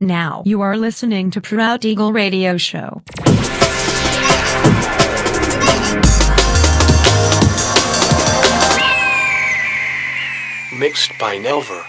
Now you are listening to Proud Eagle Radio Show. Mixed by Nelver.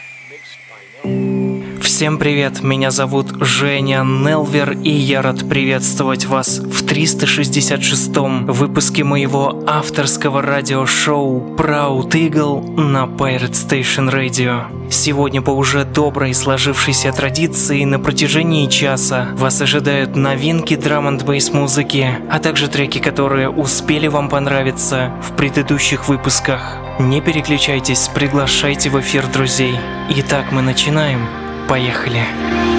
Всем привет, меня зовут Женя Нелвер, и я рад приветствовать вас в 366-м выпуске моего авторского радиошоу Proud Eagle на Pirate Station Radio. Сегодня по уже доброй сложившейся традиции на протяжении часа вас ожидают новинки драм н бейс музыки, а также треки, которые успели вам понравиться в предыдущих выпусках. Не переключайтесь, приглашайте в эфир друзей. Итак, мы начинаем. Поехали. Don't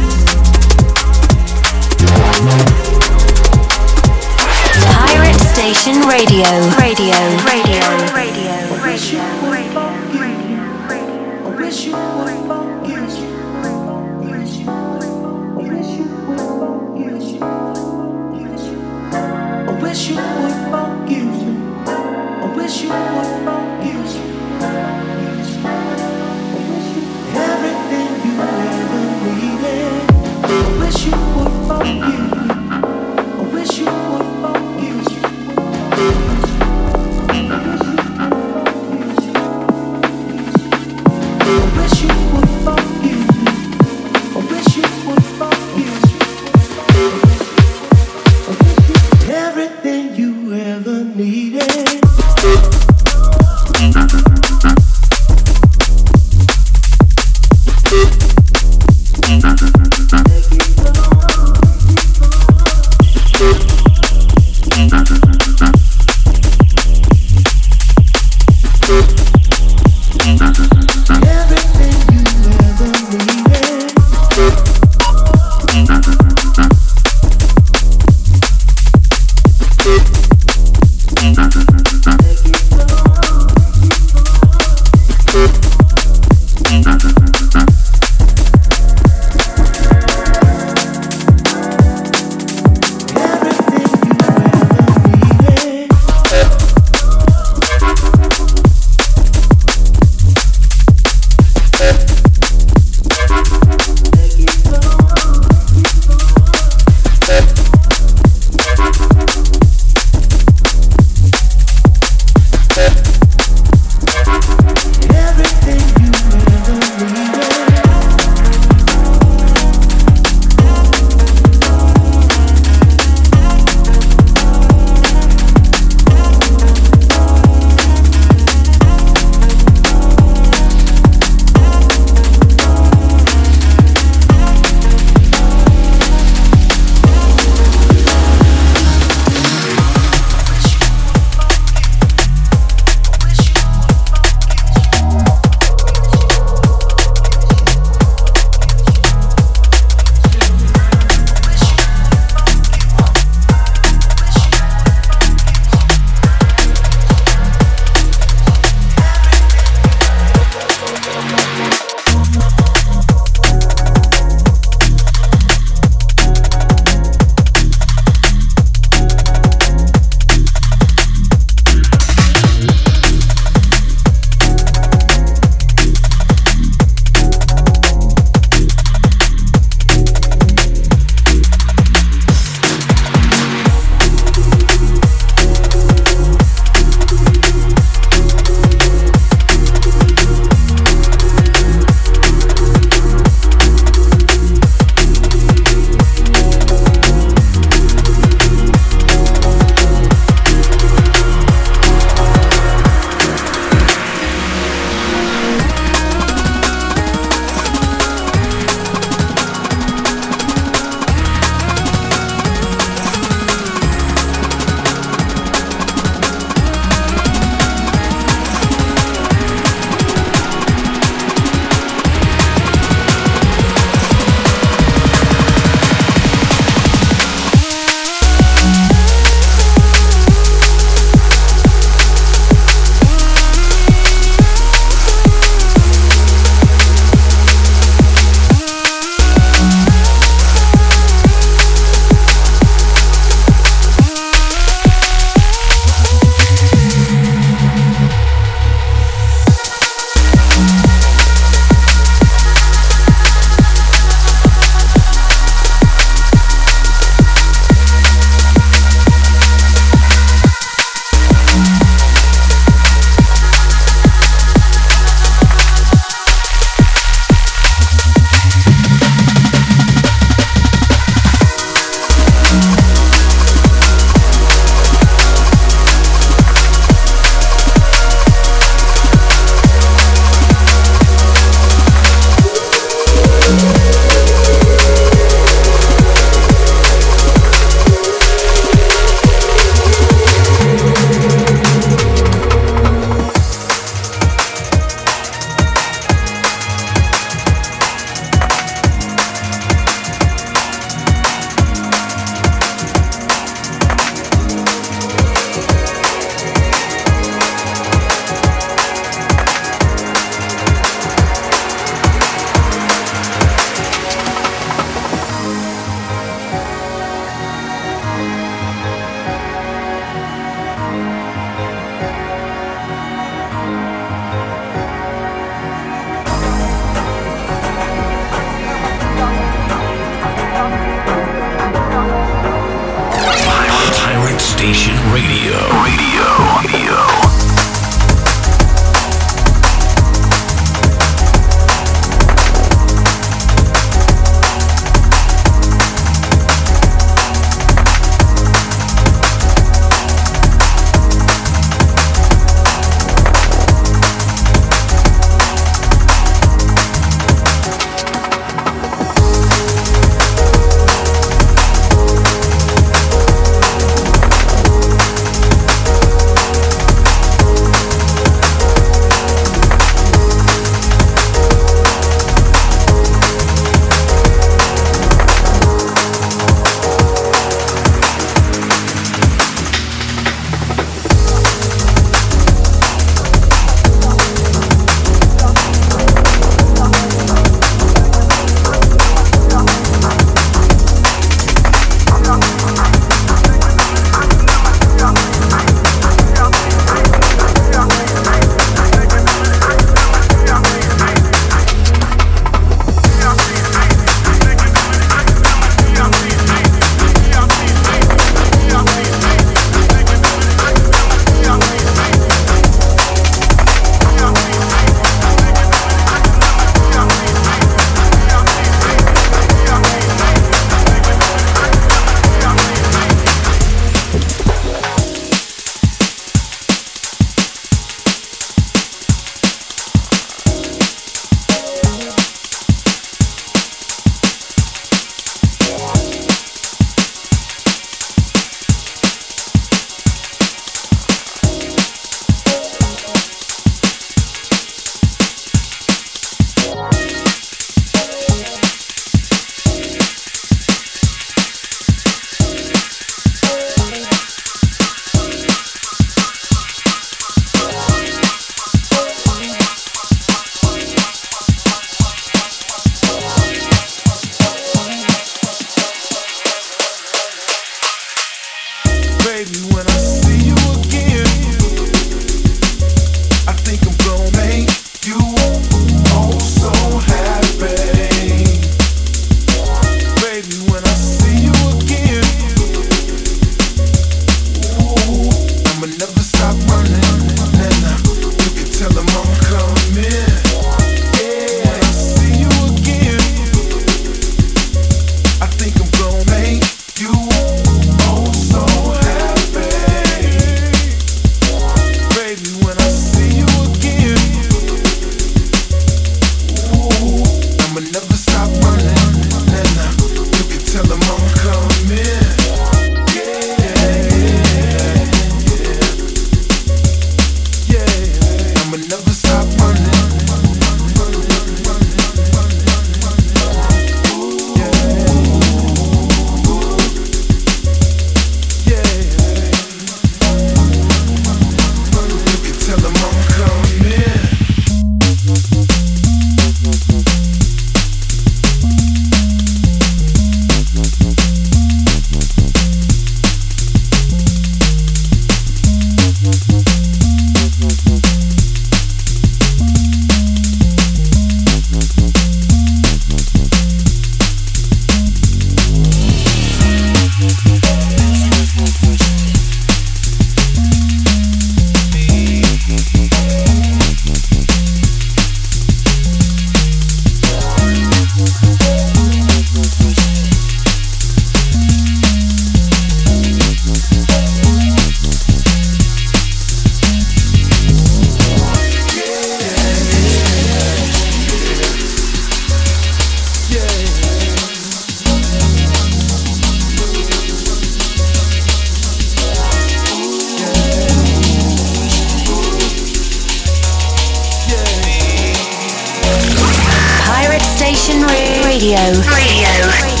Radio. Radio.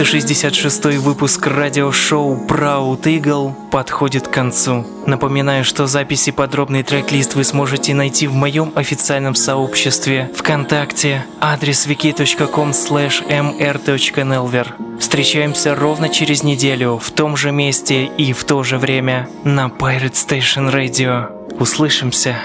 366 выпуск радиошоу Proud Eagle подходит к концу. Напоминаю, что записи подробный трек-лист вы сможете найти в моем официальном сообществе ВКонтакте, адрес wiki.com mr.nelver. Встречаемся ровно через неделю в том же месте и в то же время на Pirate Station Radio. Услышимся!